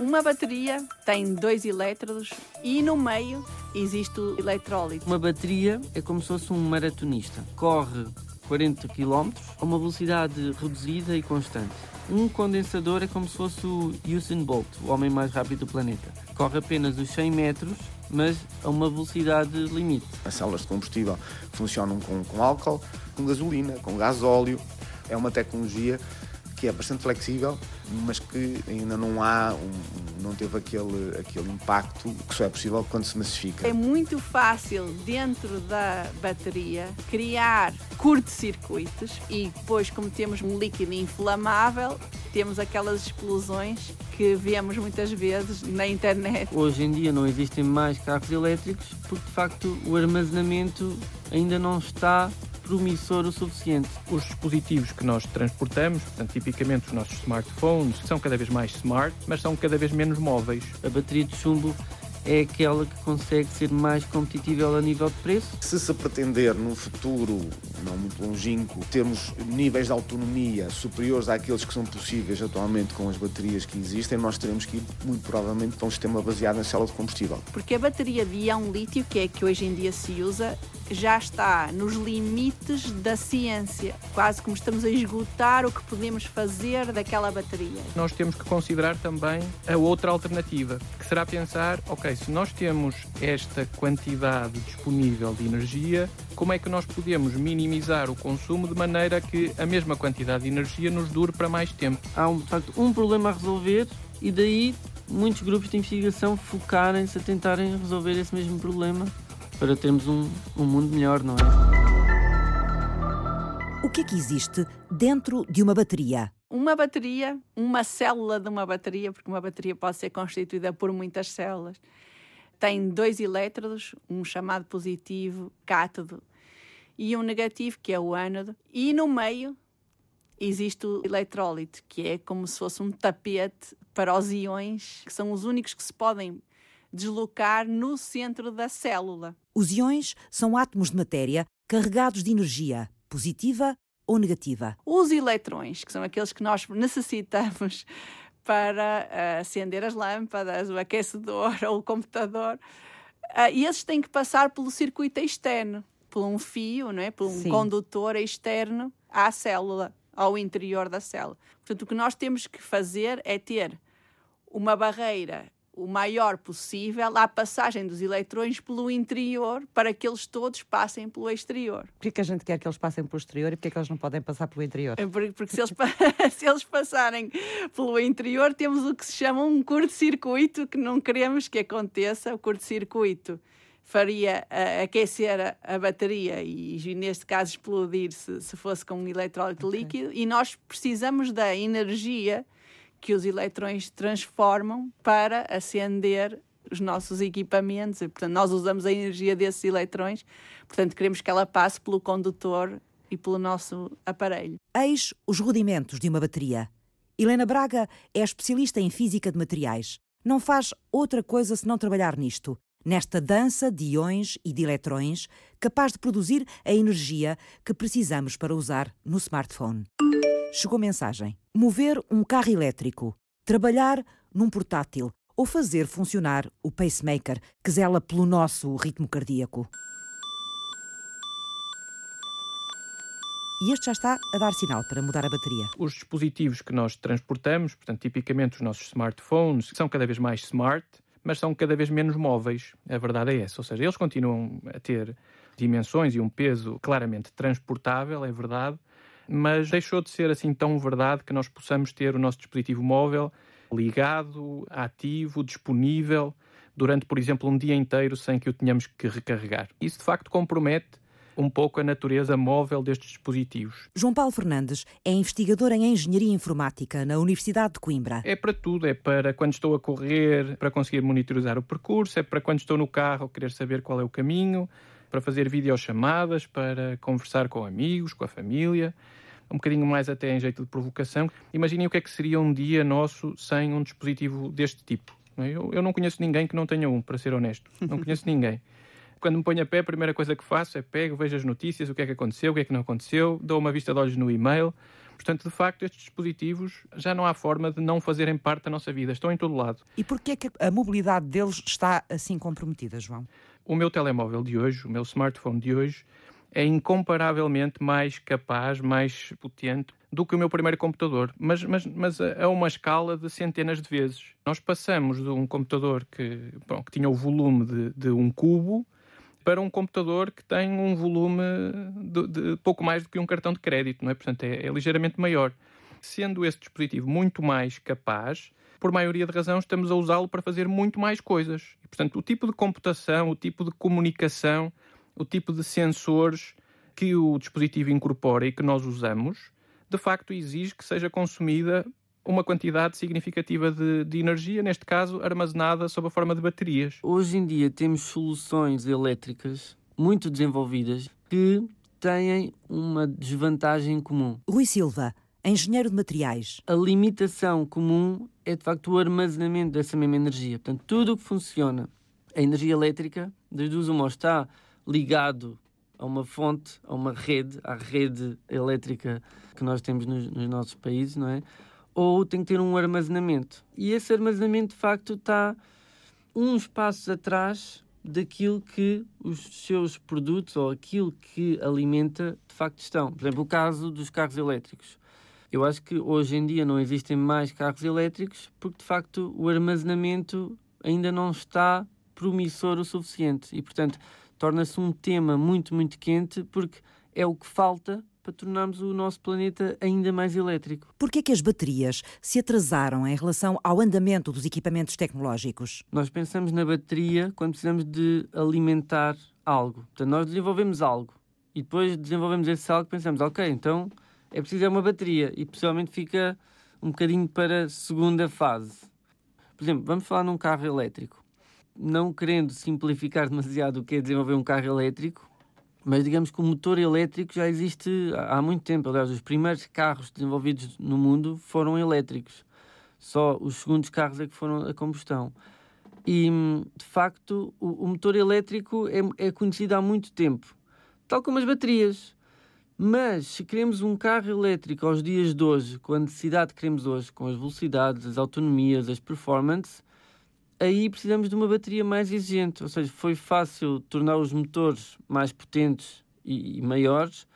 Uma bateria tem dois elétrodos e no meio existe o eletrólito. Uma bateria é como se fosse um maratonista. Corre 40 km a uma velocidade reduzida e constante. Um condensador é como se fosse o Usain Bolt, o homem mais rápido do planeta. Corre apenas os 100 metros, mas a uma velocidade limite. As células de combustível funcionam com, com álcool, com gasolina, com gasóleo. É uma tecnologia que é bastante flexível, mas que ainda não há, um, não teve aquele, aquele impacto que só é possível quando se massifica. É muito fácil dentro da bateria criar curto-circuitos e depois, como temos um líquido inflamável, temos aquelas explosões que vemos muitas vezes na internet. Hoje em dia não existem mais carros elétricos porque de facto o armazenamento ainda não está promissor o suficiente. Os dispositivos que nós transportamos, portanto, tipicamente os nossos smartphones, são cada vez mais smart, mas são cada vez menos móveis. A bateria de chumbo é aquela que consegue ser mais competitiva a nível de preço. Se se pretender no futuro, não muito longínquo, termos níveis de autonomia superiores àqueles que são possíveis atualmente com as baterias que existem, nós teremos que ir muito provavelmente para um sistema baseado na célula de combustível. Porque a bateria de íon lítio, que é que hoje em dia se usa, já está nos limites da ciência. Quase como estamos a esgotar o que podemos fazer daquela bateria. Nós temos que considerar também a outra alternativa, que será pensar, ok, se nós temos esta quantidade disponível de energia, como é que nós podemos minimizar o consumo de maneira que a mesma quantidade de energia nos dure para mais tempo? Há, um, de facto, um problema a resolver e daí muitos grupos de investigação focarem-se a tentarem resolver esse mesmo problema para termos um, um mundo melhor, não é? O que é que existe dentro de uma bateria? Uma bateria, uma célula de uma bateria, porque uma bateria pode ser constituída por muitas células, tem dois elétrodos, um chamado positivo, cátodo, e um negativo, que é o ânodo, e no meio existe o eletrólito, que é como se fosse um tapete para os íons, que são os únicos que se podem deslocar no centro da célula. Os íons são átomos de matéria carregados de energia, positiva ou negativa. Os eletrões, que são aqueles que nós necessitamos para uh, acender as lâmpadas, o aquecedor ou o computador, uh, e esses têm que passar pelo circuito externo, por um fio, não é? por um Sim. condutor externo à célula, ao interior da célula. Portanto, o que nós temos que fazer é ter uma barreira o maior possível à passagem dos eletrões pelo interior para que eles todos passem pelo exterior. Por que, a gente quer que eles passem pelo exterior e por que, que eles não podem passar pelo interior? É porque, porque se, eles, se eles passarem pelo interior, temos o que se chama um curto-circuito que não queremos que aconteça. O curto-circuito faria uh, aquecer a, a, bateria e, neste caso, explodir se, se fosse com um eletrólito okay. líquido. E nós precisamos da energia que os eletrões transformam para acender os nossos equipamentos. E, portanto, nós usamos a energia desses eletrões, portanto, queremos que ela passe pelo condutor e pelo nosso aparelho. Eis os rudimentos de uma bateria. Helena Braga é especialista em física de materiais. Não faz outra coisa senão trabalhar nisto, nesta dança de íons e de eletrões, capaz de produzir a energia que precisamos para usar no smartphone. Chegou mensagem. Mover um carro elétrico, trabalhar num portátil ou fazer funcionar o pacemaker que zela pelo nosso ritmo cardíaco. E este já está a dar sinal para mudar a bateria. Os dispositivos que nós transportamos, portanto, tipicamente os nossos smartphones, são cada vez mais smart, mas são cada vez menos móveis. A verdade é essa. Ou seja, eles continuam a ter dimensões e um peso claramente transportável, é verdade, mas deixou de ser assim tão verdade que nós possamos ter o nosso dispositivo móvel ligado, ativo, disponível durante, por exemplo, um dia inteiro sem que o tenhamos que recarregar. Isso de facto compromete um pouco a natureza móvel destes dispositivos. João Paulo Fernandes é investigador em Engenharia Informática na Universidade de Coimbra. É para tudo, é para quando estou a correr, para conseguir monitorizar o percurso, é para quando estou no carro querer saber qual é o caminho, para fazer videochamadas, para conversar com amigos, com a família um bocadinho mais até em jeito de provocação. Imaginem o que é que seria um dia nosso sem um dispositivo deste tipo. É? Eu, eu não conheço ninguém que não tenha um, para ser honesto. Não conheço ninguém. Quando me ponho a pé, a primeira coisa que faço é pego, vejo as notícias, o que é que aconteceu, o que é que não aconteceu, dou uma vista de olhos no e-mail. Portanto, de facto, estes dispositivos já não há forma de não fazerem parte da nossa vida, estão em todo lado. E porquê é que a mobilidade deles está assim comprometida, João? O meu telemóvel de hoje, o meu smartphone de hoje, é incomparavelmente mais capaz, mais potente do que o meu primeiro computador, mas, mas, mas a uma escala de centenas de vezes. Nós passamos de um computador que, bom, que tinha o volume de, de, um cubo para um computador que tem um volume de, de, pouco mais do que um cartão de crédito, não é? Portanto, é, é ligeiramente maior. Sendo esse dispositivo muito mais capaz, por maioria de razão, estamos a usá-lo para fazer muito mais coisas. E, portanto, o tipo de computação, o tipo de comunicação, o tipo de sensores que o dispositivo incorpora e que nós usamos, de facto exige que seja consumida uma quantidade significativa de, de, energia, neste caso armazenada sob a forma de baterias. Hoje em dia temos soluções elétricas muito desenvolvidas que têm uma desvantagem comum. Rui Silva, engenheiro de materiais. A limitação comum é de facto o armazenamento dessa mesma energia. Portanto, tudo o que funciona, a energia elétrica, das duas uma está ligado a uma fonte, a uma rede, à rede elétrica que nós temos nos, nos nossos países, não é? Ou tem que ter um armazenamento. E esse armazenamento, de facto, está uns passos atrás daquilo que os seus produtos ou aquilo que alimenta de facto estão. Por exemplo, o caso dos carros elétricos. Eu acho que hoje em dia não existem mais carros elétricos porque de facto o armazenamento ainda não está promissor o suficiente e, portanto, torna-se um tema muito, muito quente porque é o que falta para tornarmos o nosso planeta ainda mais elétrico. Por que é que as baterias se atrasaram em relação ao andamento dos equipamentos tecnológicos? Nós pensamos na bateria quando precisamos de alimentar algo. Portanto, nós desenvolvemos algo e depois desenvolvemos esse algo e pensamos, ok, então é preciso é uma bateria e possivelmente fica um bocadinho para a segunda fase. Por exemplo, vamos falar num carro elétrico não querendo simplificar demasiado o que é desenvolver um carro elétrico, mas digamos que o motor elétrico já existe há muito tempo. Aliás, os primeiros carros desenvolvidos no mundo foram elétricos. Só os segundos carros é que foram a combustão. E, de facto, o, motor elétrico é, é, conhecido há muito tempo, tal como as baterias. Mas, se queremos um carro elétrico aos dias de hoje, com a necessidade que queremos hoje, com as velocidades, as autonomias, as performances, aí precisamos de uma bateria mais exigente, ou seja, foi fácil tornar os motores mais potentes e, e maiores.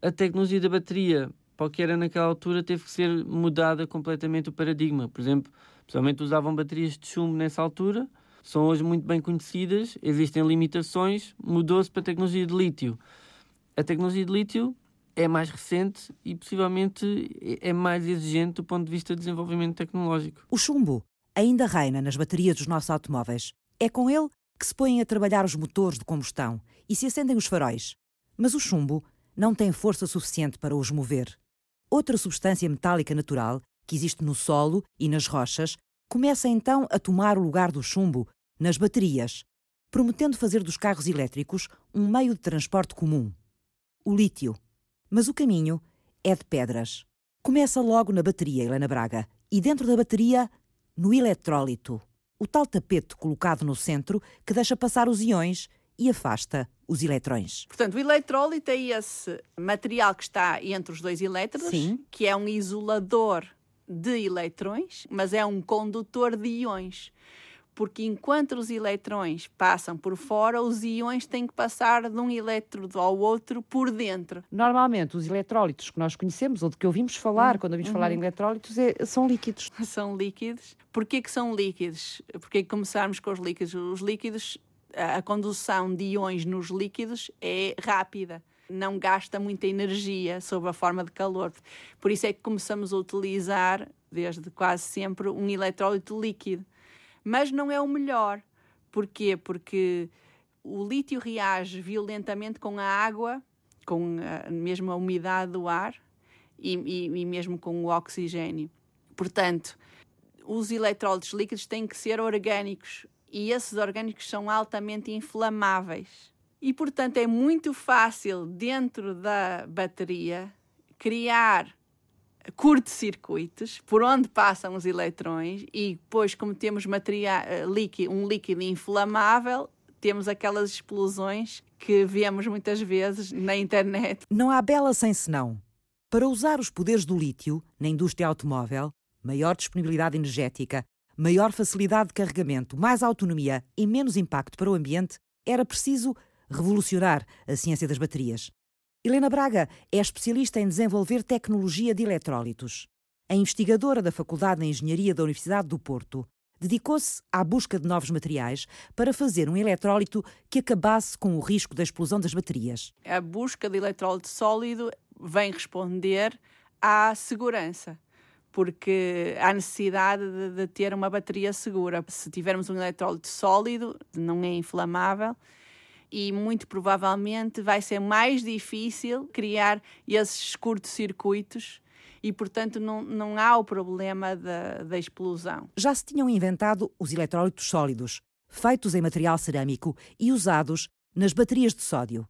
A tecnologia da bateria, para o que era naquela altura, teve que ser mudada completamente o paradigma. Por exemplo, principalmente usavam baterias de chumbo nessa altura, são hoje muito bem conhecidas, existem limitações, mudou-se para a tecnologia de lítio. A tecnologia de lítio é mais recente e possivelmente é mais exigente do ponto de vista de desenvolvimento tecnológico. O chumbo ainda reina nas baterias dos nossos automóveis. É com ele que se põem a trabalhar os motores de combustão e se acendem os faróis. Mas o chumbo não tem força suficiente para os mover. Outra substância metálica natural, que existe no solo e nas rochas, começa então a tomar o lugar do chumbo nas baterias, prometendo fazer dos carros elétricos um meio de transporte comum. O lítio. Mas o caminho é de pedras. Começa logo na bateria, Helena Braga, e dentro da bateria no eletrólito, o tal tapete colocado no centro que deixa passar os íons e afasta os eletrões. Portanto, o eletrólito é esse material que está entre os dois elétrons, Sim. que é um isolador de eletrões, mas é um condutor de íons porque enquanto os eletrões passam por fora, os íons têm que passar de um elétrodo ao outro por dentro. Normalmente, os eletrólitos que nós conhecemos, ou de que ouvimos falar, quando ouvimos uhum. falar em eletrólitos, é, são líquidos. São líquidos. Porquê que são líquidos? Porquê que começarmos com os líquidos? Os líquidos, a condução de íons nos líquidos é rápida não gasta muita energia sob a forma de calor. Por isso é que começamos a utilizar, desde quase sempre, um eletrólito líquido mas não é o melhor. Porquê? Porque o lítio reage violentamente com a água, com a, mesmo a umidade do ar e, e, e mesmo com o oxigênio. Portanto, os eletrólitos líquidos têm que ser orgânicos e esses orgânicos são altamente inflamáveis. E, portanto, é muito fácil, dentro da bateria, criar curto-circuitos por onde passam os eletrões e depois como temos eh, líquido, um líquido inflamável, temos aquelas explosões que vemos muitas vezes na internet. Não há bela sem senão. Para usar os poderes do lítio na indústria automóvel, maior disponibilidade energética, maior facilidade de carregamento, mais autonomia e menos impacto para o ambiente, era preciso revolucionar a ciência das baterias. Helena Braga é especialista em desenvolver tecnologia de eletrólitos. A investigadora da Faculdade de Engenharia da Universidade do Porto dedicou-se à busca de novos materiais para fazer um eletrólito que acabasse com o risco da explosão das baterias. A busca de eletrólito sólido vem responder à segurança porque há necessidade de, de, ter uma bateria segura. Se tivermos um eletrólito sólido, não é inflamável, e muito provavelmente vai ser mais difícil criar esses curtos-circuitos e, portanto, não, não há o problema da, da explosão. Já se tinham inventado os eletrólitos sólidos, feitos em material cerâmico e usados nas baterias de sódio.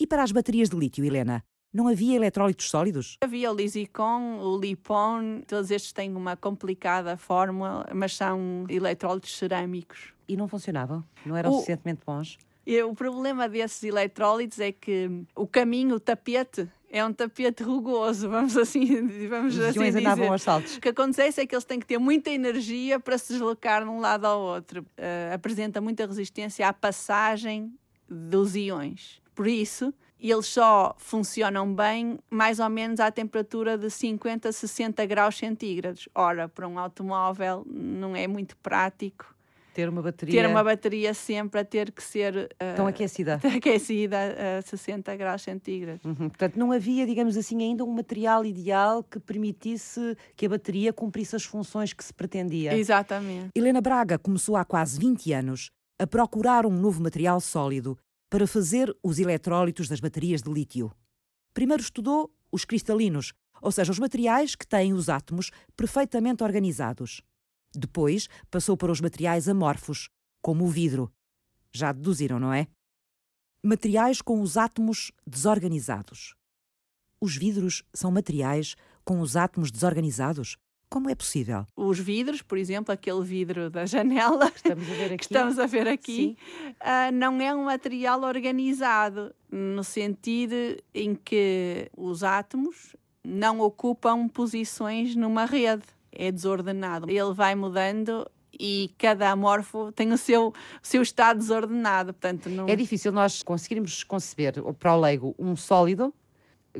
E para as baterias de lítio, Helena? Não havia eletrólitos sólidos? Havia o Lisicon, o Lipon, todos estes têm uma complicada fórmula, mas são eletrólitos cerâmicos. E não funcionavam? Não eram o... suficientemente bons? E o problema desses eletrólitos é que o caminho, o tapete, é um tapete rugoso, vamos assim, vamos Os assim dizer. aos saltos. O que acontece é que eles têm que ter muita energia para se deslocar de um lado ao outro. Uh, apresenta muita resistência à passagem dos íons. Por isso, eles só funcionam bem mais ou menos à temperatura de 50 a 60 graus centígrados. Ora, para um automóvel não é muito prático ter uma bateria. Ter uma bateria sempre a ter que ser. Uh, Tão aquecida. Aquecida a 60 graus centígrados. Uhum. Portanto, não havia, digamos assim, ainda um material ideal que permitisse que a bateria cumprisse as funções que se pretendia. Exatamente. Helena Braga começou há quase 20 anos a procurar um novo material sólido para fazer os eletrólitos das baterias de lítio. Primeiro estudou os cristalinos, ou seja, os materiais que têm os átomos perfeitamente organizados. Depois passou para os materiais amorfos, como o vidro. Já deduziram, não é? Materiais com os átomos desorganizados. Os vidros são materiais com os átomos desorganizados? Como é possível? Os vidros, por exemplo, aquele vidro da janela que estamos a ver aqui, estamos a ver aqui uh, não é um material organizado, no sentido em que os átomos não ocupam posições numa rede é desordenado. Ele vai mudando e cada amorfo tem o seu, o seu estado desordenado. Portanto, não... É difícil nós conseguirmos conceber para o leigo um sólido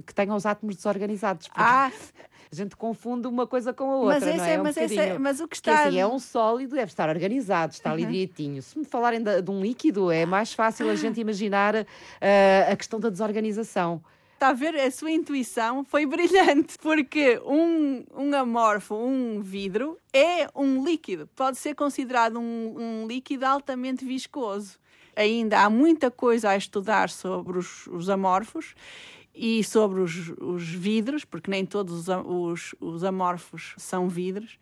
que tenha os átomos desorganizados. Ah. A gente confunde uma coisa com a outra, mas não é? é, um mas, é, mas o que está... Que, assim, é um sólido, deve estar organizado, está ali uhum. direitinho. Se me falarem de, de, um líquido, é mais fácil a gente imaginar uh, a questão da desorganização. Está a ver? A sua intuição foi brilhante, porque um, um amorfo, um vidro, é um líquido. Pode ser considerado um, um líquido altamente viscoso. Ainda há muita coisa a estudar sobre os, os amorfos e sobre os, os, vidros, porque nem todos os, os, os amorfos são vidros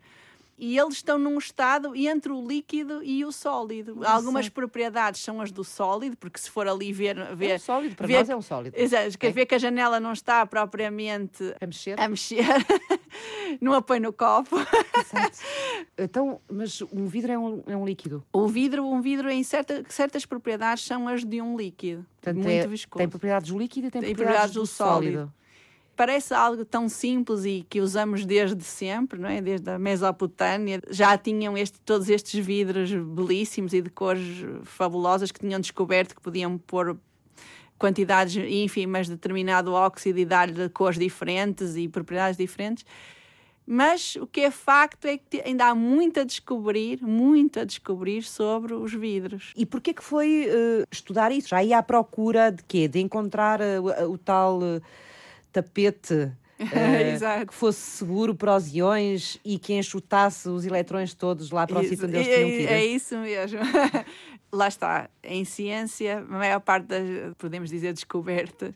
e eles estão num estado entre o líquido e o sólido. Algumas propriedades são as do sólido, porque se for ali ver. ver é um sólido, para ver, nós é um sólido. Exato, quer é. ver que a janela não está propriamente a mexer, a mexer. não a põe no copo. Exato. Então, mas um vidro é um, é um líquido? O vidro, um vidro em certa, certas propriedades são as de um líquido. Portanto, muito é, viscoso. Tem propriedades do líquido e tem, tem propriedades, propriedades do, do sólido. sólido parece algo tão simples e que usamos desde sempre, não é? Desde a Mesopotâmia. Já tinham este, todos estes vidros belíssimos e de cores fabulosas que tinham descoberto que podiam pôr quantidades ínfimas de determinado óxido e dar-lhe cores diferentes e propriedades diferentes. Mas o que é facto é que ainda há muito a descobrir, muito a descobrir sobre os vidros. E porquê que foi uh, estudar isso? Já ia à procura de quê? De encontrar uh, o tal... Uh tapete Uh, que fosse seguro para os iões e que enxutasse os eletrões todos lá para o sítio onde eles tinham que ir. É isso mesmo. lá está. Em ciência, a maior parte das, podemos dizer, descobertas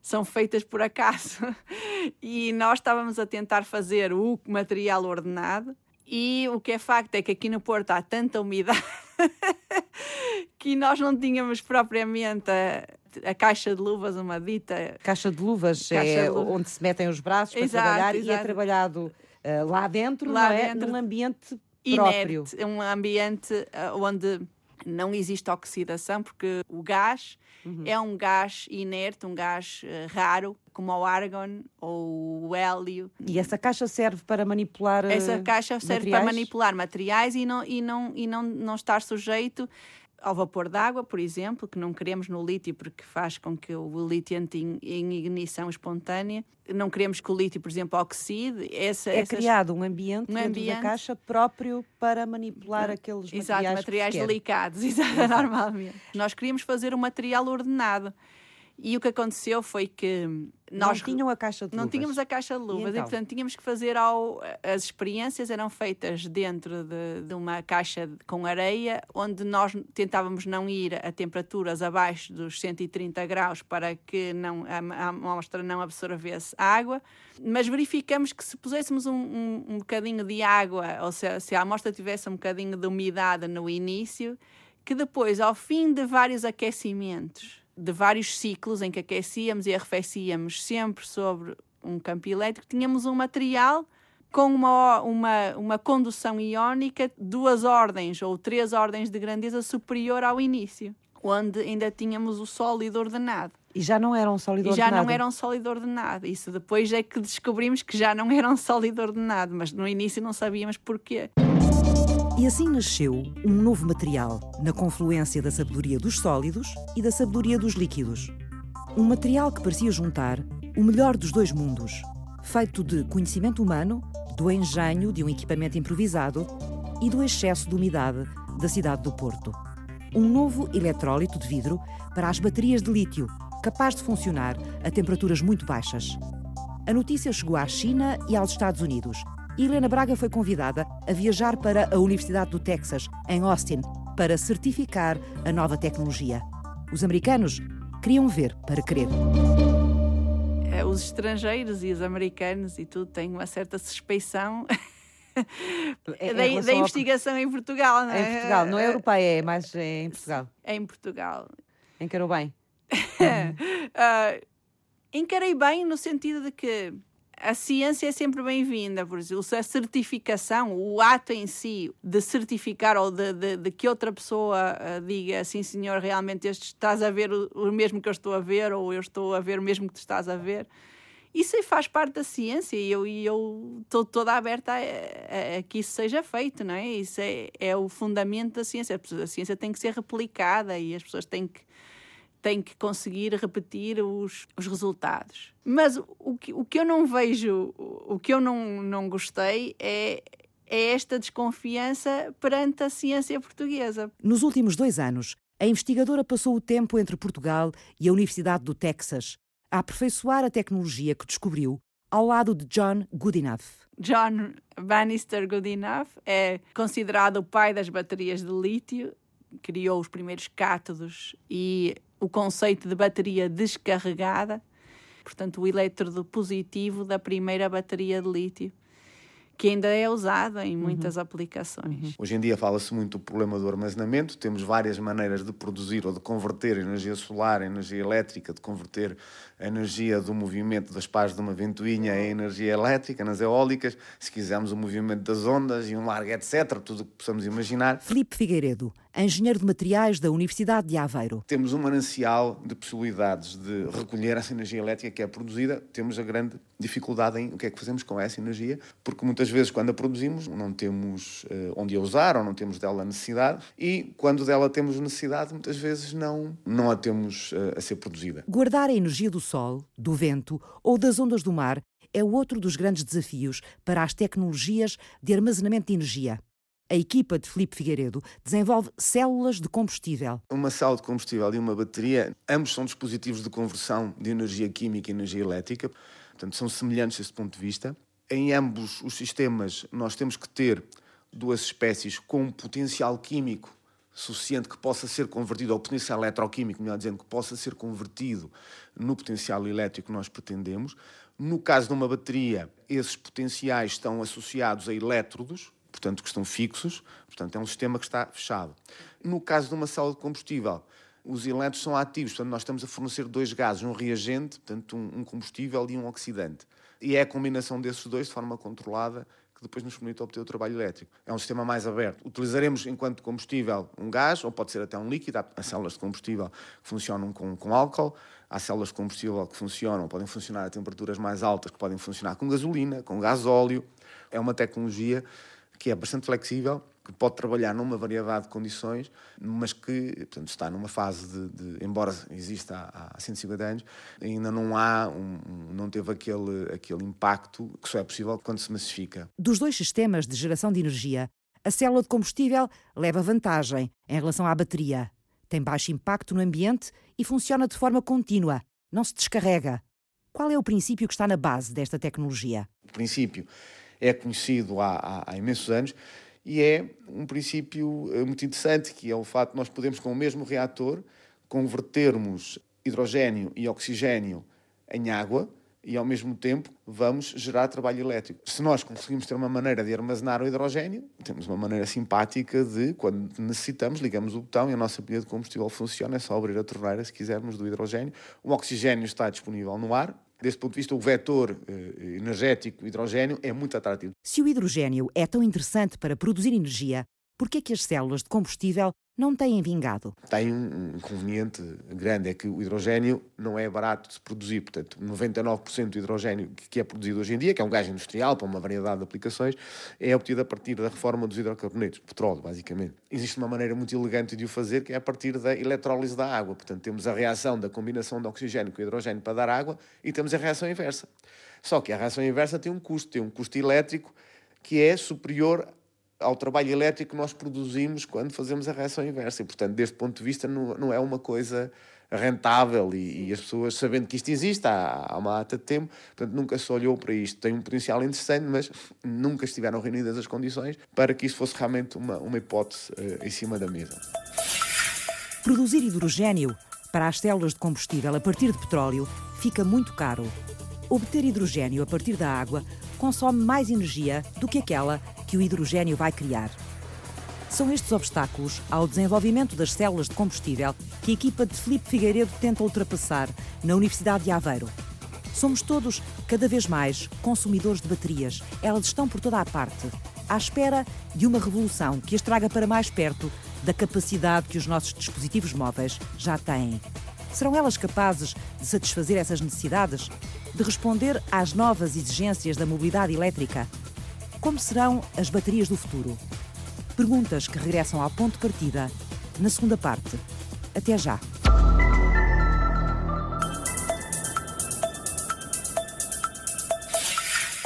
são feitas por acaso. E nós estávamos a tentar fazer o material ordenado. E o que é facto é que aqui no Porto há tanta umidade que nós não tínhamos propriamente a, a caixa de luvas, uma dita. Caixa de luvas caixa é de luvas. onde se metem os braços para exato, trabalhar exato. e é trabalhado uh, lá dentro, lá não é? Num ambiente próprio. Inerte, um ambiente uh, onde não existe oxidação porque o gás uhum. é um gás inerte, um gás uh, raro, como o argon ou o hélio. E essa caixa serve para manipular Essa caixa serve materiais? para manipular materiais e não, e não, e não, não estar sujeito ao vapor d'água, por exemplo, que não queremos no lítio porque faz com que o lítio entre em ignição espontânea. Não queremos que o lítio, por exemplo, oxide. Essa, é essas... criado um ambiente, um dentro ambiente... da caixa próprio para manipular aqueles Exato, materiais, materiais delicados, exato, normalmente. Nós queríamos fazer um material ordenado. E o que aconteceu foi que nós não tinham a caixa de não luvas. tínhamos a caixa de luvas e, então? e, portanto tínhamos que fazer ao as experiências eram feitas dentro de, de, uma caixa com areia onde nós tentávamos não ir a temperaturas abaixo dos 130 graus para que não a, a amostra não absorvesse água mas verificamos que se puséssemos um, um, um bocadinho de água ou se, se a amostra tivesse um bocadinho de umidade no início que depois ao fim de vários aquecimentos de vários ciclos em que aquecíamos e arrefecíamos sempre sobre um campo elétrico, tínhamos um material com uma, uma, uma condução iónica duas ordens ou três ordens de grandeza superior ao início, onde ainda tínhamos o sólido ordenado. E já não era um sólido ordenado? E já não era um sólido ordenado. Isso depois é que descobrimos que já não era um sólido ordenado, mas no início não sabíamos porquê. E assim nasceu um novo material, na confluência da sabedoria dos sólidos e da sabedoria dos líquidos. Um material que parecia juntar o melhor dos dois mundos, feito de conhecimento humano, do engenho de um equipamento improvisado e do excesso de umidade da cidade do Porto. Um novo eletrólito de vidro para as baterias de lítio, capaz de funcionar a temperaturas muito baixas. A notícia chegou à China e aos Estados Unidos Helena Braga foi convidada a viajar para a Universidade do Texas, em Austin, para certificar a nova tecnologia. Os americanos queriam ver para crer. É, os estrangeiros e os americanos e tudo têm uma certa suspeição é, da, da investigação ao... em Portugal, não é? Em Portugal, não é europeia, é mais é em Portugal. É em Portugal. Encarou bem? uh, encarei bem no sentido de que a ciência é sempre bem-vinda, por exemplo, a certificação, o ato em si de certificar ou de, de, de que outra pessoa uh, diga assim, senhor, realmente este, estás a ver o, o, mesmo que eu estou a ver, ou eu estou a ver o mesmo que tu estás a ver, isso faz parte da ciência e eu estou toda aberta a, a, a, que isso seja feito, não é? Isso é, é o fundamento da ciência. A ciência tem que ser replicada e as pessoas têm que tem que conseguir repetir os, os resultados. Mas o que, o que eu não vejo, o que eu não, não gostei é, é esta desconfiança perante a ciência portuguesa. Nos últimos dois anos, a investigadora passou o tempo entre Portugal e a Universidade do Texas a aperfeiçoar a tecnologia que descobriu ao lado de John Goodenough. John Bannister Goodenough é considerado o pai das baterias de lítio, criou os primeiros cátodos e o conceito de bateria descarregada, portanto, o elétrodo positivo da primeira bateria de lítio que ainda é usado em muitas uhum. aplicações. Uhum. Hoje em dia fala-se muito do problema do armazenamento, temos várias maneiras de produzir ou de converter energia solar energia elétrica, de converter a energia do movimento das pás de uma ventoinha em energia elétrica, nas eólicas, se quisermos o movimento das ondas e um largo, etc., tudo o que possamos imaginar. Filipe Figueiredo, engenheiro de materiais da Universidade de Aveiro. Temos um manancial de possibilidades de recolher essa energia elétrica que é produzida, temos a grande dificuldade em o que é que fazemos com essa energia, porque muitas vezes quando a produzimos não temos uh, onde a usar ou não temos dela necessidade e quando dela temos necessidade muitas vezes não, não a temos uh, a ser produzida. Guardar a energia do sol, do vento ou das ondas do mar é outro dos grandes desafios para as tecnologias de armazenamento de energia. A equipa de Felipe Figueiredo desenvolve células de combustível. Uma célula de combustível e uma bateria, ambos são dispositivos de conversão de energia química e energia elétrica, portanto são semelhantes desse ponto de vista. Em ambos os sistemas nós temos que ter duas espécies com um potencial químico suficiente que possa ser convertido, ou potencial eletroquímico, melhor dizendo, que possa ser convertido no potencial elétrico que nós pretendemos. No caso de uma bateria, esses potenciais estão associados a elétrodos, portanto, que estão fixos, portanto, é um sistema que está fechado. No caso de uma célula de combustível, os elétrons são ativos, portanto, nós estamos a fornecer dois gases, um reagente, portanto, um combustível e um oxidante. e é a combinação desses dois de forma controlada que depois nos permite obter o trabalho elétrico. É um sistema mais aberto. Utilizaremos enquanto combustível um gás, ou pode ser até um líquido. Há células de combustível que funcionam com, com álcool, há células de combustível que funcionam, podem funcionar a temperaturas mais altas, que podem funcionar com gasolina, com gás óleo. É uma tecnologia que é bastante flexível que pode trabalhar numa variedade de condições, mas que portanto, está numa fase de, de embora exista há, há 150 anos, ainda não há, um, não teve aquele, aquele impacto que só é possível quando se massifica. Dos dois sistemas de geração de energia, a célula de combustível leva vantagem em relação à bateria. Tem baixo impacto no ambiente e funciona de forma contínua, não se descarrega. Qual é o princípio que está na base desta tecnologia? O princípio é conhecido há, há, há imensos anos e é um princípio eh, muito interessante, que é o facto de nós podemos, com o mesmo reator, convertermos hidrogênio e oxigênio em água e, ao mesmo tempo, vamos gerar trabalho elétrico. Se nós conseguimos ter uma maneira de armazenar o hidrogênio, temos uma maneira simpática de, quando necessitamos, ligamos o botão e a nossa pilha de combustível funciona, é só abrir a torneira, se quisermos, do hidrogênio. O oxigênio está disponível no ar, Desse ponto de vista, o vetor eh, energético hidrogênio é muito atrativo. Se o hidrogênio é tão interessante para produzir energia, por que é que as células de combustível não têm vingado? Tem um inconveniente grande, é que o hidrogênio não é barato de se produzir. Portanto, 99% do hidrogênio que é produzido hoje em dia, que é um gás industrial para uma variedade de aplicações, é obtido a partir da reforma dos hidrocarbonetos, petróleo, basicamente. Existe uma maneira muito elegante de o fazer, que é a partir da eletrólise da água. Portanto, temos a reação da combinação de oxigênio com hidrogênio para dar água e temos a reação inversa. Só que a reação inversa tem um custo, tem um custo elétrico que é superior ao trabalho elétrico que nós produzimos quando fazemos a reação inversa. E, portanto, deste ponto de vista, não, não é uma coisa rentável e, e, as pessoas sabendo que isto existe há, há uma data de tempo, portanto nunca se olhou para isto. Tem um potencial interessante, mas nunca estiveram reunidas as condições para que isso fosse realmente uma, uma hipótese uh, em cima da mesa. Produzir hidrogênio para as células de combustível a partir de petróleo fica muito caro. Obter hidrogênio a partir da água consome mais energia do que aquela que o hidrogênio vai criar. São estes obstáculos ao desenvolvimento das células de combustível que a equipa de Felipe Figueiredo tenta ultrapassar na Universidade de Aveiro. Somos todos, cada vez mais, consumidores de baterias. Elas estão por toda a parte, à espera de uma revolução que as traga para mais perto da capacidade que os nossos dispositivos móveis já têm. Serão elas capazes de satisfazer essas necessidades? De responder às novas exigências da mobilidade elétrica? Como serão as baterias do futuro? Perguntas que regressam ao ponto de partida na segunda parte. Até já!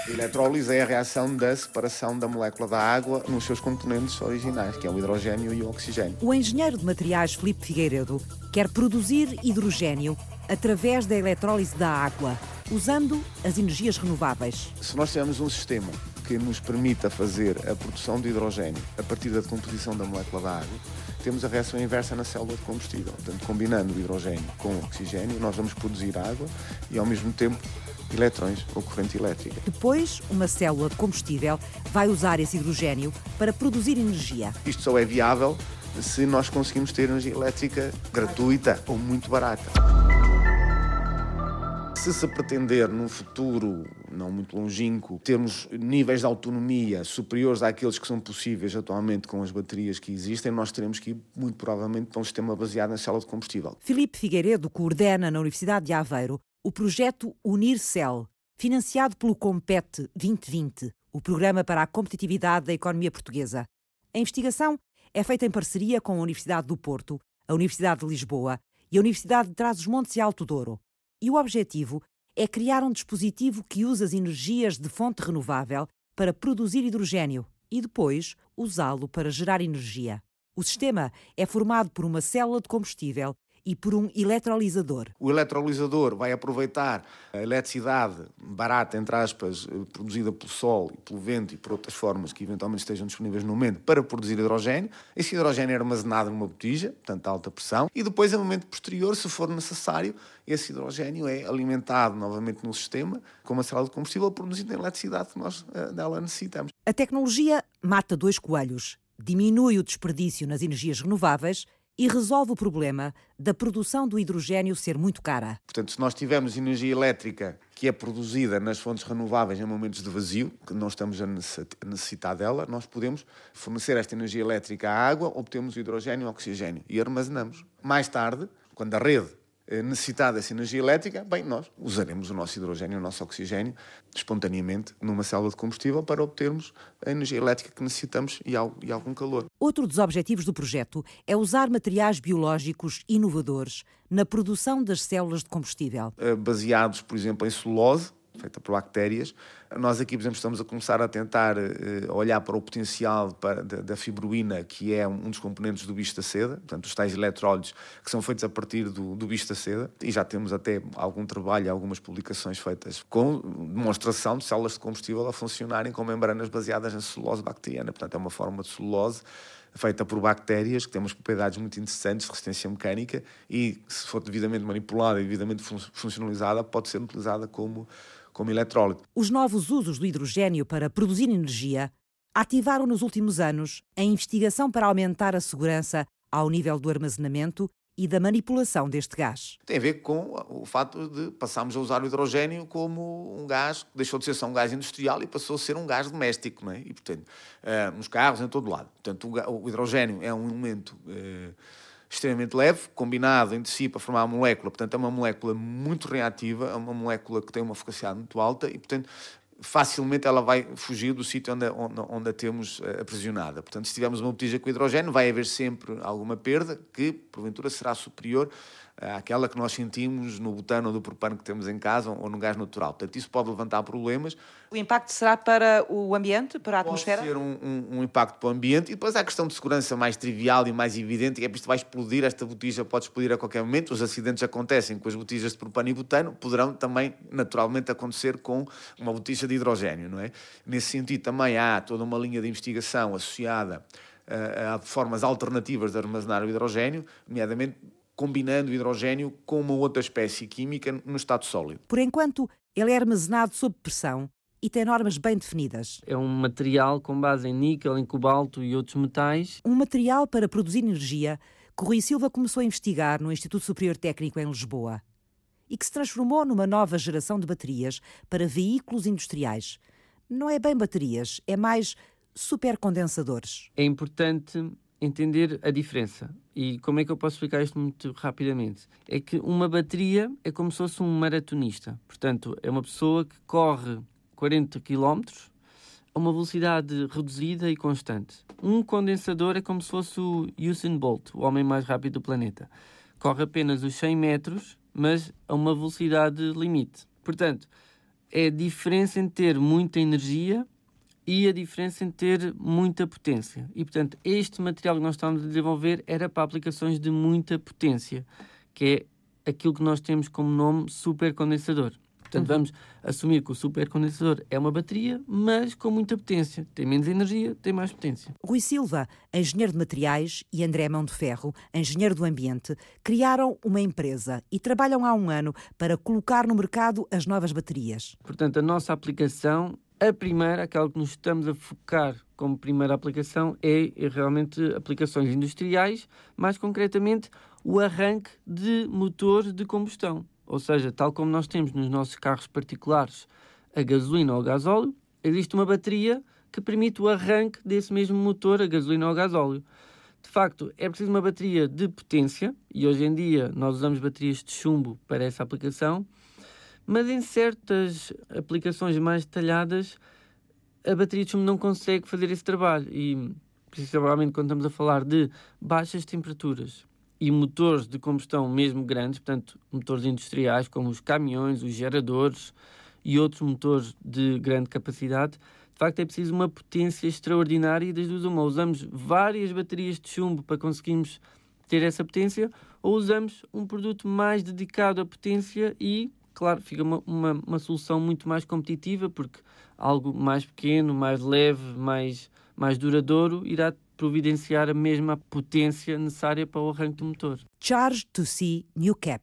A eletrólise é a reação da separação da molécula da água nos seus componentes originais, que é o hidrogênio e o oxigênio. O engenheiro de materiais Felipe Figueiredo quer produzir hidrogênio através da eletrólise da água, usando as energias renováveis. Se nós tivermos um sistema que nos permita fazer a produção de hidrogênio a partir da decomposição da molécula da água, temos a reação inversa na célula de combustível. Portanto, combinando o hidrogênio com o oxigênio, nós vamos produzir água e, ao mesmo tempo, eletrões ou corrente elétrica. Depois, uma célula de combustível vai usar esse hidrogênio para produzir energia. Isto só é viável se nós conseguimos ter energia elétrica gratuita ou muito barata. Se se pretender, num futuro não muito longínquo, termos níveis de autonomia superiores àqueles que são possíveis atualmente com as baterias que existem, nós teremos que ir, muito provavelmente, para um sistema baseado na célula de combustível. Filipe Figueiredo coordena na Universidade de Aveiro o projeto UnirCell, financiado pelo Compete 2020, o Programa para a Competitividade da Economia Portuguesa. A investigação é feita em parceria com a Universidade do Porto, a Universidade de Lisboa e a Universidade de Trás-os-Montes e Alto Douro. E o objetivo é criar um dispositivo que usa as energias de fonte renovável para produzir hidrogênio e depois usá-lo para gerar energia. O sistema é formado por uma célula de combustível e por um eletrolisador. O eletrolisador vai aproveitar a eletricidade barata, entre aspas, produzida pelo sol e pelo vento e por outras formas que eventualmente estejam disponíveis no momento para produzir hidrogênio. Esse hidrogênio é armazenado numa botija, portanto a alta pressão, e depois, em momento posterior, se for necessário, esse hidrogênio é alimentado novamente no sistema com uma célula de combustível produzindo a eletricidade que nós uh, dela necessitamos. A tecnologia mata dois coelhos, diminui o desperdício nas energias renováveis e resolve o problema da produção do hidrogênio ser muito cara. Portanto, se nós tivermos energia elétrica que é produzida nas fontes renováveis em momentos de vazio, que não estamos a necessitar dela, nós podemos fornecer esta energia elétrica à água, obtemos hidrogênio e oxigênio e armazenamos. Mais tarde, quando a rede necessitar dessa energia elétrica, bem, nós usaremos o nosso hidrogênio, o nosso oxigênio, espontaneamente numa célula de combustível para obtermos a energia elétrica que necessitamos e, e algum calor. Outro dos objetivos do projeto é usar materiais biológicos inovadores na produção das células de combustível. Eh, baseados, por exemplo, em celulose, feita por bactérias. Nós aqui, por exemplo, estamos a começar a tentar uh, olhar para o potencial da, fibroína, que é um dos componentes do bicho da seda, portanto, os tais eletrólitos que são feitos a partir do, do bicho da seda, e já temos até algum trabalho, algumas publicações feitas com demonstração de células de combustível a funcionarem com membranas baseadas em celulose bacteriana, portanto, é uma forma de celulose feita por bactérias, que tem umas propriedades muito interessantes de resistência mecânica e, se for devidamente manipulada e devidamente fun funcionalizada, pode ser utilizada como como eletrólito. Os novos usos do hidrogênio para produzir energia ativaram nos últimos anos a investigação para aumentar a segurança ao nível do armazenamento e da manipulação deste gás. Tem a ver com o fato de passarmos a usar o hidrogênio como um gás que deixou de ser só um gás industrial e passou a ser um gás doméstico, não é? E, portanto, uh, nos carros, em todo lado. Portanto, o, hidrogênio é um elemento uh, extremamente leve, combinado entre si para formar a molécula. Portanto, é uma molécula muito reativa, é uma molécula que tem uma focacidade muito alta e, portanto, facilmente ela vai fugir do sítio onde, onde, onde a temos eh, aprisionada. Portanto, se tivermos uma botija com hidrogênio, vai haver sempre alguma perda que, porventura, será superior àquela que nós sentimos no butano ou do propano que temos em casa ou no gás natural. Portanto, isso pode levantar problemas. O impacto será para o ambiente, para a atmosfera? Pode ser um, um, um, impacto para o ambiente e depois há a questão de segurança mais trivial e mais evidente, que é que isto vai explodir, esta botija pode explodir a qualquer momento, os acidentes acontecem com as botijas de propano e butano, poderão também naturalmente acontecer com uma botija de hidrogênio, não é? Nesse sentido também há toda uma linha de investigação associada a, a formas alternativas de armazenar o hidrogênio, nomeadamente combinando o hidrogênio com uma outra espécie química no estado sólido. Por enquanto, ele é armazenado sob pressão e tem normas bem definidas. É um material com base em níquel, em cobalto e outros metais. Um material para produzir energia que Rui Silva começou a investigar no Instituto Superior Técnico em Lisboa e que se transformou numa nova geração de baterias para veículos industriais. Não é bem baterias, é mais supercondensadores. É importante entender a diferença. E como é que eu posso explicar isto muito rapidamente? É que uma bateria é como se fosse um maratonista. Portanto, é uma pessoa que corre 40 km a uma velocidade reduzida e constante. Um condensador é como se fosse o Usain Bolt, o homem mais rápido do planeta. Corre apenas os 100 metros, mas a uma velocidade limite. Portanto, é a diferença entre ter muita energia e a diferença em ter muita potência. E, portanto, este material que nós estamos a desenvolver era para aplicações de muita potência, que é aquilo que nós temos como nome supercondensador. Portanto, uhum. vamos assumir que o supercondensador é uma bateria, mas com muita potência. Tem menos energia, tem mais potência. Rui Silva, engenheiro de materiais, e André Mão de Ferro, engenheiro do ambiente, criaram uma empresa e trabalham há um ano para colocar no mercado as novas baterias. Portanto, a nossa aplicação a primeira, aquela que nos estamos a focar como primeira aplicação, é, realmente aplicações industriais, mais concretamente o arranque de motores de combustão. Ou seja, tal como nós temos nos nossos carros particulares a gasolina ou a gasóleo, existe uma bateria que permite o arranque desse mesmo motor a gasolina ou a gasóleo. De facto, é preciso uma bateria de potência, e hoje em dia nós usamos baterias de chumbo para essa aplicação, mas em certas aplicações mais detalhadas, a bateria de chumbo não consegue fazer esse trabalho. E, principalmente quando estamos a falar de baixas temperaturas e motores de combustão mesmo grandes, portanto, motores industriais como os caminhões, os geradores e outros motores de grande capacidade, de facto é preciso uma potência extraordinária e das duas uma. Usamos várias baterias de chumbo para conseguirmos ter essa potência ou usamos um produto mais dedicado à potência e claro, fica uma, uma, uma, solução muito mais competitiva, porque algo mais pequeno, mais leve, mais, mais duradouro irá providenciar a mesma potência necessária para o arranque do motor. Charge to See New Cap.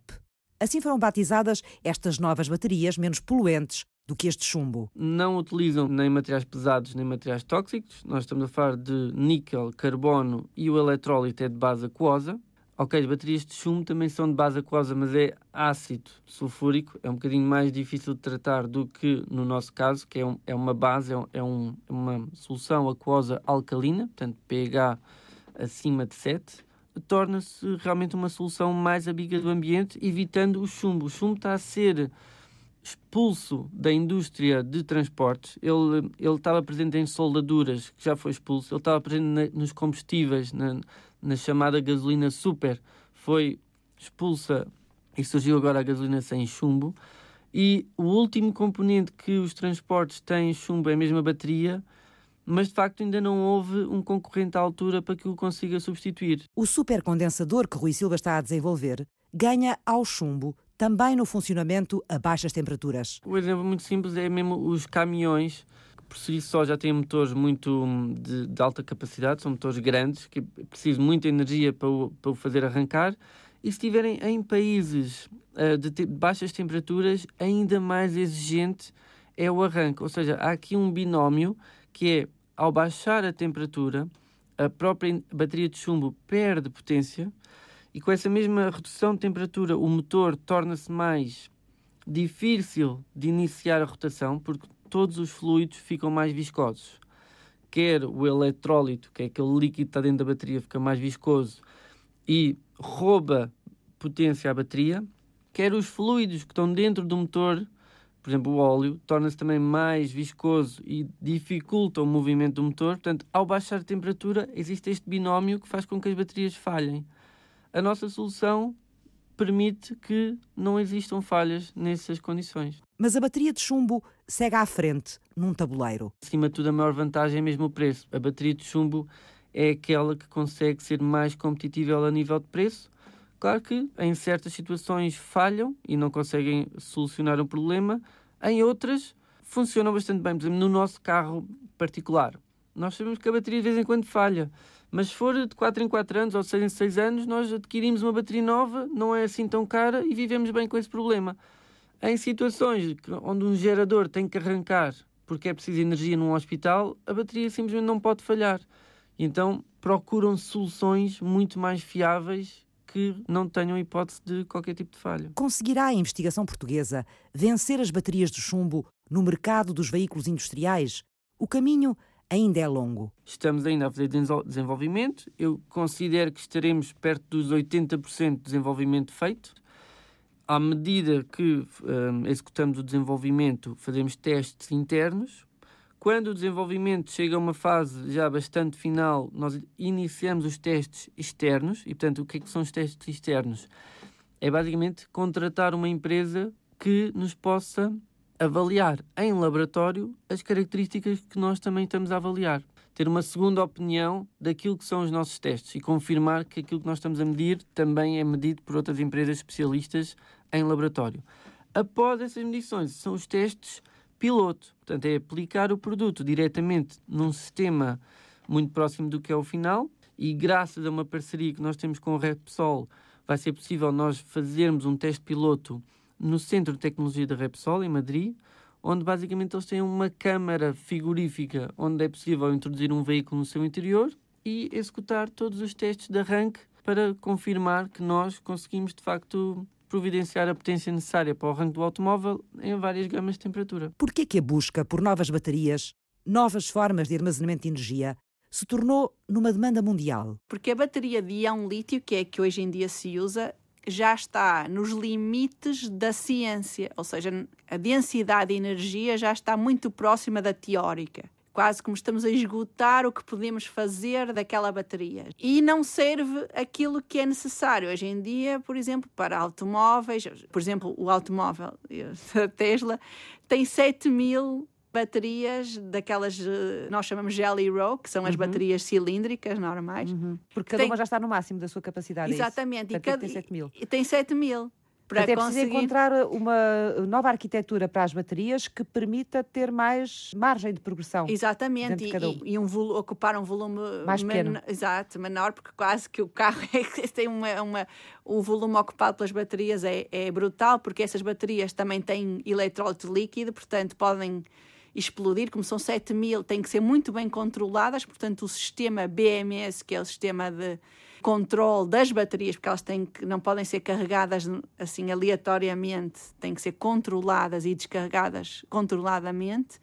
Assim foram batizadas estas novas baterias menos poluentes do que este chumbo. Não utilizam nem materiais pesados nem materiais tóxicos. Nós estamos a falar de níquel, carbono e o eletrólito é de base aquosa. Ok, as baterias de chumbo também são de base aquosa, mas é ácido sulfúrico, é um bocadinho mais difícil de tratar do que no nosso caso, que é, um, é uma base, é, um, é, é uma solução aquosa alcalina, portanto pH acima de 7, torna-se realmente uma solução mais amiga do ambiente, evitando o chumbo. O chumbo está a ser expulso da indústria de transportes. Ele, ele estava presente em soldaduras, que já foi expulso. Ele estava presente na, nos combustíveis, na, na chamada gasolina super. Foi expulsa e surgiu agora a gasolina sem chumbo. E o último componente que os transportes têm chumbo é a mesma bateria, mas de facto ainda não houve um concorrente à altura para que o consiga substituir. O supercondensador que Rui Silva está a desenvolver ganha ao chumbo também no funcionamento a baixas temperaturas. O exemplo muito simples é mesmo os caminhões, por si só já têm motores muito hum, de, de alta capacidade, são motores grandes, que precisam muita energia para o, para o fazer arrancar. E se estiverem em países uh, de, te baixas temperaturas, ainda mais exigente é o arranque. Ou seja, há aqui um binómio que é ao baixar a temperatura, a própria bateria de chumbo perde potência e com essa mesma redução de temperatura o motor torna-se mais difícil de iniciar a rotação porque todos os fluidos ficam mais viscosos. Quer o eletrólito, que é aquele líquido que está dentro da bateria, fica mais viscoso e rouba potência à bateria, quer os fluidos que estão dentro do motor por exemplo, o óleo torna-se também mais viscoso e dificulta o movimento do motor. Portanto, ao baixar a temperatura, existe este binómio que faz com que as baterias falhem. A nossa solução permite que não existam falhas nessas condições. Mas a bateria de chumbo segue à frente num tabuleiro. Acima de tudo, a maior vantagem é mesmo o preço. A bateria de chumbo é aquela que consegue ser mais competitiva a nível de preço. Claro que em certas situações falham e não conseguem solucionar o problema, em outras, funcionam bastante bem. Por exemplo, no nosso carro particular, nós sabemos que a bateria de vez em quando falha. Mas se for de 4 em 4 anos ou de 6 em 6 anos, nós adquirimos uma bateria nova, não é assim tão cara e vivemos bem com esse problema. Em situações onde um gerador tem que arrancar porque é preciso energia num hospital, a bateria simplesmente não pode falhar. Então procuram soluções muito mais fiáveis que não tenham hipótese de qualquer tipo de falha. Conseguirá a investigação portuguesa vencer as baterias de chumbo no mercado dos veículos industriais? O caminho ainda é longo. Estamos ainda a fazer desenvolvimento. Eu considero que estaremos perto dos 80% de desenvolvimento feito. À medida que um, executamos o desenvolvimento, fazemos testes internos, quando o desenvolvimento chega a uma fase já bastante final, nós iniciamos os testes externos. E, portanto, o que, é que são os testes externos? É basicamente contratar uma empresa que nos possa avaliar em laboratório as características que nós também estamos a avaliar. Ter uma segunda opinião daquilo que são os nossos testes e confirmar que aquilo que nós estamos a medir também é medido por outras empresas especialistas em laboratório. Após essas medições, são os testes piloto. Portanto, é aplicar o produto diretamente num sistema muito próximo do que é o final e graças a uma parceria que nós temos com o Repsol vai ser possível nós fazermos um teste piloto no Centro de Tecnologia da Repsol, em Madrid, onde basicamente eles têm uma câmara frigorífica onde é possível introduzir um veículo no seu interior e executar todos os testes de arranque para confirmar que nós conseguimos de facto providenciar a potência necessária para o arranque do automóvel em várias gamas de temperatura. Por que a busca por novas baterias, novas formas de armazenamento de energia, se tornou numa demanda mundial? Porque a bateria de íon lítio, que é que hoje em dia se usa, já está nos limites da ciência, ou seja, a densidade de energia já está muito próxima da teórica quase como estamos a esgotar o que podemos fazer daquela bateria. E não serve aquilo que é necessário. Hoje em dia, por exemplo, para automóveis, por exemplo, o automóvel da Tesla tem 7 mil baterias daquelas eh, nós chamamos Jelly Row, que são as uhum. baterias cilíndricas normais. Uhum. Porque cada tem... uma já está no máximo da sua capacidade. É Exatamente. É e cada... tem 7 mil. E tem 7 mil para Até conseguir... precisa encontrar uma nova arquitetura para as baterias que permita ter mais margem de progressão. Exatamente, e, um. e, um ocupar um volume mais pequeno. Men exato, menor, porque quase que o carro é, tem uma, uma, o volume ocupado pelas baterias é, é brutal, porque essas baterias também têm eletrólito líquido, portanto podem explodir, como são 7 mil, têm que ser muito bem controladas, portanto o sistema BMS, que é o sistema de controle das baterias, porque elas têm que, não podem ser carregadas assim aleatoriamente, têm que ser controladas e descarregadas controladamente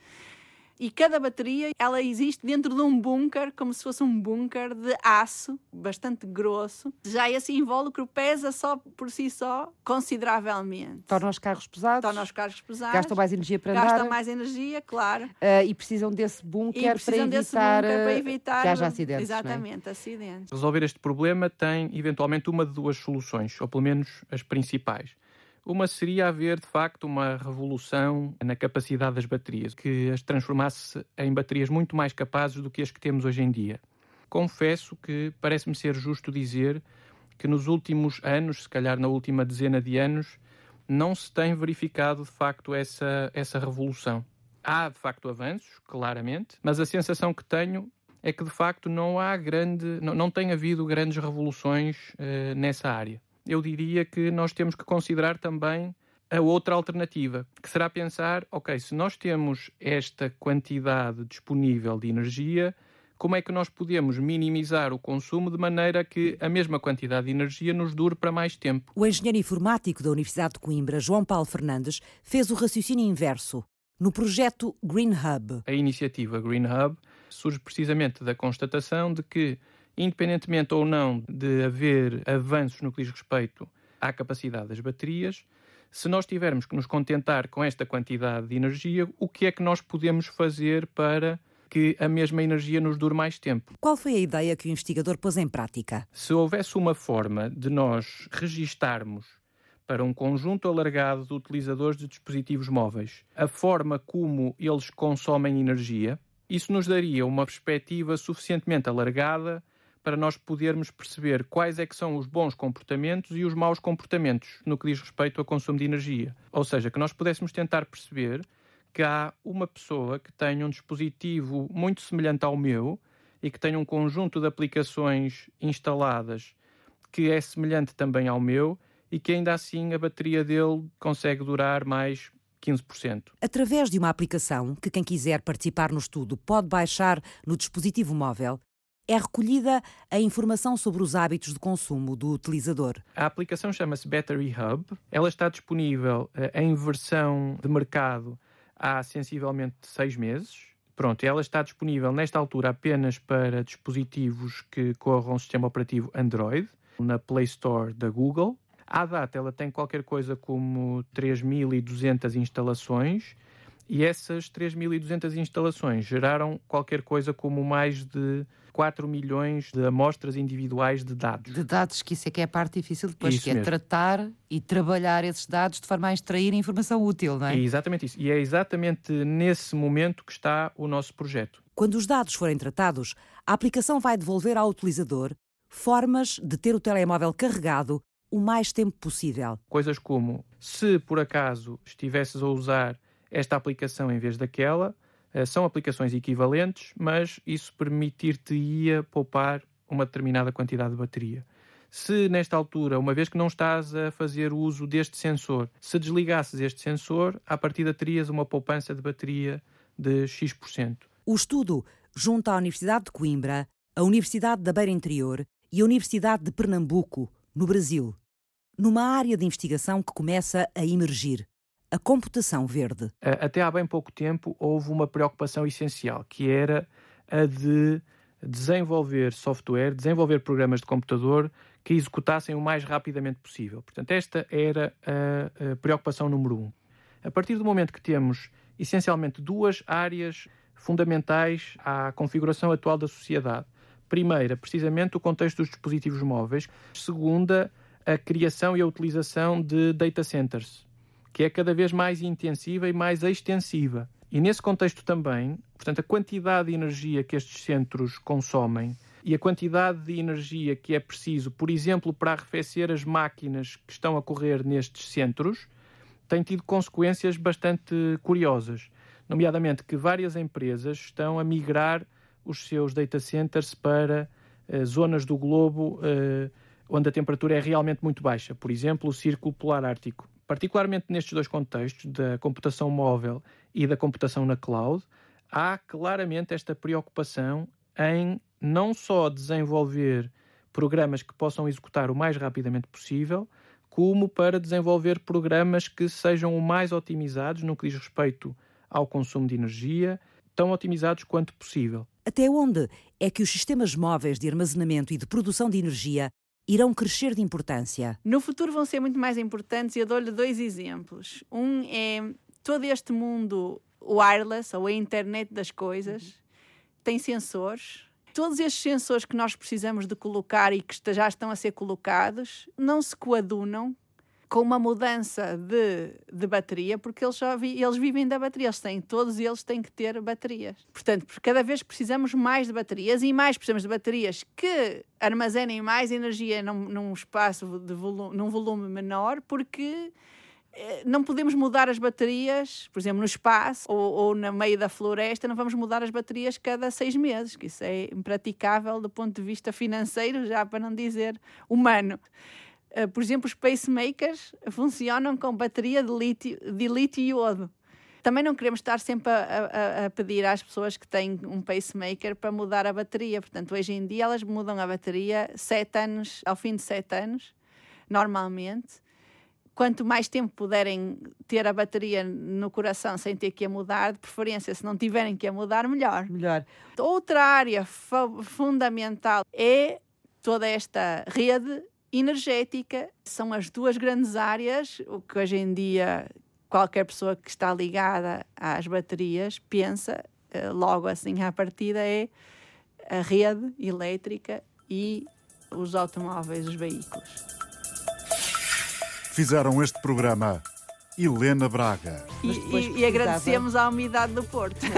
e cada bateria ela existe dentro de um bunker, como se fosse um bunker de aço bastante grosso. Já esse invólucro pesa só por si só consideravelmente. Torna os carros pesados. Torna os carros pesados. Gastam mais energia para gastam andar. Gastam mais energia, claro. Uh, e precisam desse bunker, para evitar, desse bunker para evitar que haja acidentes. É? Exatamente, é? acidentes. Resolver este problema tem eventualmente uma de duas soluções, ou pelo menos as principais. Uma seria haver, de facto, uma revolução na capacidade das baterias, que as transformasse em baterias muito mais capazes do que as que temos hoje em dia. Confesso que parece-me ser justo dizer que nos últimos anos, se calhar na última dezena de anos, não se tem verificado de facto essa, essa revolução. Há de facto avanços, claramente, mas a sensação que tenho é que de facto não há grande, não, não tem havido grandes revoluções uh, nessa área eu diria que nós temos que considerar também a outra alternativa, que será pensar, ok, se nós temos esta quantidade disponível de energia, como é que nós podemos minimizar o consumo de maneira que a mesma quantidade de energia nos dure para mais tempo? O engenheiro informático da Universidade de Coimbra, João Paulo Fernandes, fez o raciocínio inverso no projeto Green Hub. A iniciativa Green Hub surge precisamente da constatação de que independentemente ou não de haver avanços no que diz respeito à capacidade das baterias, se nós tivermos que nos contentar com esta quantidade de energia, o que é que nós podemos fazer para que a mesma energia nos dure mais tempo? Qual foi a ideia que o investigador pôs em prática? Se houvesse uma forma de nós registarmos para um conjunto alargado de utilizadores de dispositivos móveis a forma como eles consomem energia, isso nos daria uma perspectiva suficientemente alargada para nós podermos perceber quais é que são os bons comportamentos e os maus comportamentos no que diz respeito ao consumo de energia. Ou seja, que nós pudéssemos tentar perceber que há uma pessoa que tenha um dispositivo muito semelhante ao meu e que tenha um conjunto de aplicações instaladas que é semelhante também ao meu e que ainda assim a bateria dele consegue durar mais 15%. Através de uma aplicação que quem quiser participar no estudo pode baixar no dispositivo móvel, é recolhida a informação sobre os hábitos de consumo do utilizador. A aplicação chama-se Battery Hub. Ela está disponível eh, em versão de mercado há sensivelmente seis meses. Pronto, ela está disponível nesta altura apenas para dispositivos que corram o sistema operativo Android, na Play Store da Google. À data, ela tem qualquer coisa como 3.200 instalações e essas 3.200 instalações geraram qualquer coisa como mais de 4 milhões de amostras individuais de dados. De dados, que isso é que é a parte difícil depois, isso que é tratar e trabalhar esses dados de forma a extrair informação útil, não é? É exatamente isso. E é exatamente nesse momento que está o nosso projeto. Quando os dados forem tratados, a aplicação vai devolver ao utilizador formas de ter o telemóvel carregado o mais tempo possível. Coisas como, se por acaso estivesses a usar esta aplicação em vez daquela, eh, são aplicações equivalentes, mas isso permitir-te-ia poupar uma determinada quantidade de bateria. Se nesta altura, uma vez que não estás a fazer uso deste sensor, se desligasses este sensor, à partida terias uma poupança de bateria de X%. O estudo junta a Universidade de Coimbra, a Universidade da Beira Interior e a Universidade de Pernambuco, no Brasil, numa área de investigação que começa a emergir a computação verde. Até há bem pouco tempo houve uma preocupação essencial, que era a de desenvolver software, desenvolver programas de computador que executassem o mais rapidamente possível. Portanto, esta era a, preocupação número um. A partir do momento que temos essencialmente duas áreas fundamentais à configuração atual da sociedade. Primeira, precisamente o contexto dos dispositivos móveis. Segunda, a criação e a utilização de data centers que é cada vez mais intensiva e mais extensiva. E nesse contexto também, portanto, a quantidade de energia que estes centros consomem e a quantidade de energia que é preciso, por exemplo, para arrefecer as máquinas que estão a correr nestes centros, tem tido consequências bastante curiosas. Nomeadamente que várias empresas estão a migrar os seus data centers para uh, zonas do globo uh, onde a temperatura é realmente muito baixa. Por exemplo, o Círculo Polar Ártico particularmente nestes dois contextos, da computação móvel e da computação na cloud, há claramente esta preocupação em não só desenvolver programas que possam executar o mais rapidamente possível, como para desenvolver programas que sejam o mais otimizados no que diz respeito ao consumo de energia, tão otimizados quanto possível. Até onde é que os sistemas móveis de armazenamento e de produção de energia irão crescer de importância? No futuro vão ser muito mais importantes e eu dou-lhe dois exemplos. Um é todo este mundo wireless ou a internet das coisas tem sensores todos estes sensores que nós precisamos de colocar e que já estão a ser colocados não se coadunam com uma mudança de, de bateria, porque eles, só vi, eles vivem da bateria, eles têm, todos eles têm que ter baterias. Portanto, cada vez precisamos mais de baterias e mais precisamos de baterias que armazenem mais energia num, num espaço de volume, num volume menor, porque eh, não podemos mudar as baterias, por exemplo, no espaço ou, ou no meio da floresta, não vamos mudar as baterias cada seis meses, que isso é impraticável do ponto de vista financeiro, já para não dizer humano. Eh, por exemplo, os pacemakers funcionam com bateria de lítio, de lítio e iodo. Também não queremos estar sempre a, a, a, pedir às pessoas que têm um pacemaker para mudar a bateria. Portanto, hoje em dia elas mudam a bateria sete anos, ao fim de sete anos, normalmente quanto mais tempo puderem ter a bateria no coração sem ter que a mudar, de preferência, se não tiverem que a mudar, melhor. Melhor. Outra área fundamental é toda esta rede energética. São as duas grandes áreas, o que hoje em dia qualquer pessoa que está ligada às baterias pensa, eh, logo assim à partida, é a rede elétrica e os automóveis, os veículos. Fizeram este programa Helena Braga. E, e, e agradecemos à umidade do Porto.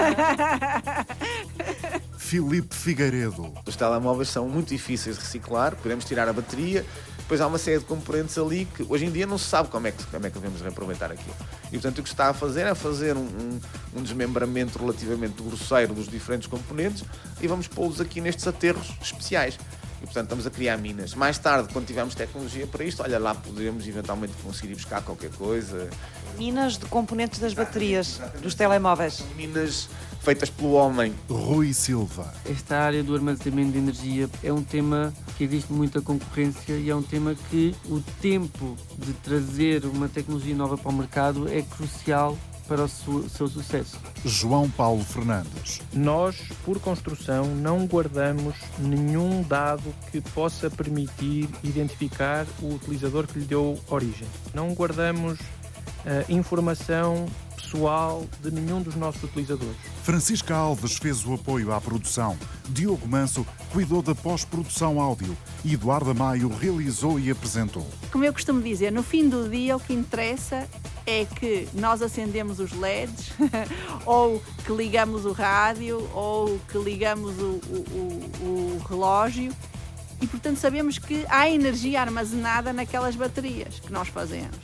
Filipe Figueiredo. Os telemóveis são muito difíceis de reciclar, podemos tirar a bateria, depois há uma série de componentes ali que hoje em dia não se sabe como é que, como é que devemos reaproveitar aquilo. E portanto o que está a fazer é fazer um, um, um desmembramento relativamente grosseiro dos diferentes componentes e vamos pô-los aqui nestes aterros especiais. E, portanto, estamos a criar minas. Mais tarde, quando tivermos tecnologia para isto, olha lá, poderemos eventualmente conseguir ir buscar qualquer coisa. Minas de componentes das baterias dos telemóveis. Minas feitas pelo homem. Rui Silva. Esta área do armazenamento de energia é um tema que existe muita concorrência e é um tema que o tempo de trazer uma tecnologia nova para o mercado é crucial para o seu sucesso. João Paulo Fernandes. Nós, por construção, não guardamos nenhum dado que possa permitir identificar o utilizador que lhe deu origem. Não guardamos uh, informação pessoal de nenhum dos nossos utilizadores. Francisca Alves fez o apoio à produção, Diogo Manso cuidou da pós-produção áudio e Eduardo Maio realizou e apresentou. Como eu costumo dizer, no fim do dia o que interessa é que nós acendemos os LEDs, ou que ligamos o rádio, ou que ligamos o, o, o, o relógio e, portanto, sabemos que há energia armazenada naquelas baterias que nós fazemos.